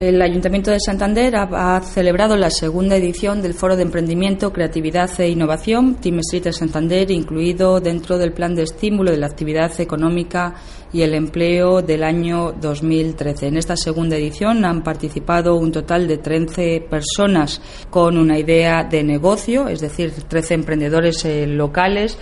El Ayuntamiento de Santander ha, celebrado la segunda edición del Foro de Emprendimiento, Creatividad e Innovación, Team Street de Santander, incluido dentro del plan de estímulo de la actividad económica y el empleo del año 2013. En esta segunda edición han participado un total de 13 personas con una idea de negocio, es decir, 13 emprendedores eh, locales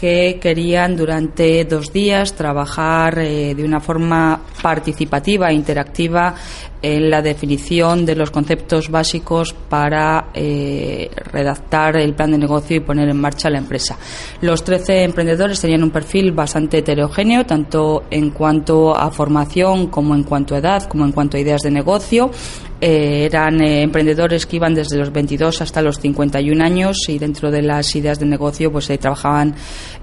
que querían durante dos días trabajar eh, de una forma participativa e interactiva en la definición de los conceptos básicos para eh, redactar el plan de negocio y poner en marcha la empresa. Los 13 emprendedores tenían un perfil bastante heterogéneo, tanto en cuanto a formación como en cuanto a edad, como en cuanto a ideas de negocio. Eh, eran eh, emprendedores que iban desde los 22 hasta los 51 años y dentro de las ideas de negocio pues trabajaban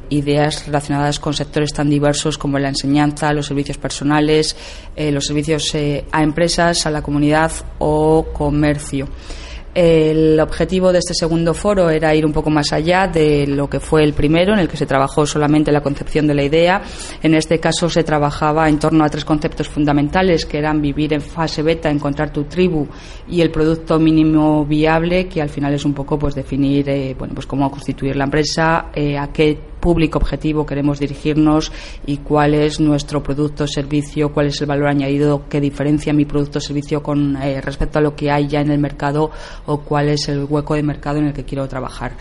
ideas relacionadas con sectores tan diversos como la enseñanza, los servicios personales, los servicios a empresas a la comunidad o comercio. El objetivo de este segundo foro era ir un poco más allá de lo que fue el primero, en el que se trabajó solamente la concepción de la idea. En este caso se trabajaba en torno a tres conceptos fundamentales, que eran vivir en fase beta, encontrar tu tribu y el producto mínimo viable, que al final es un poco pues definir eh, bueno pues cómo constituir la empresa, eh, a qué público objetivo queremos dirigirnos y cuál es nuestro producto o servicio, cuál es el valor añadido que diferencia mi producto o servicio con eh, respecto a lo que hay ya en el mercado o cuál es el hueco de mercado en el que quiero trabajar.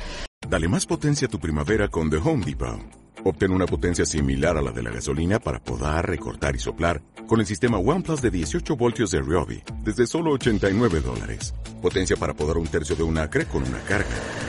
Dale más potencia a tu primavera con The Home Depot. Obtén una potencia similar a la de la gasolina para poder recortar y soplar con el sistema OnePlus de 18 voltios de Ryobi desde solo 89 dólares. Potencia para podar un tercio de un acre con una carga.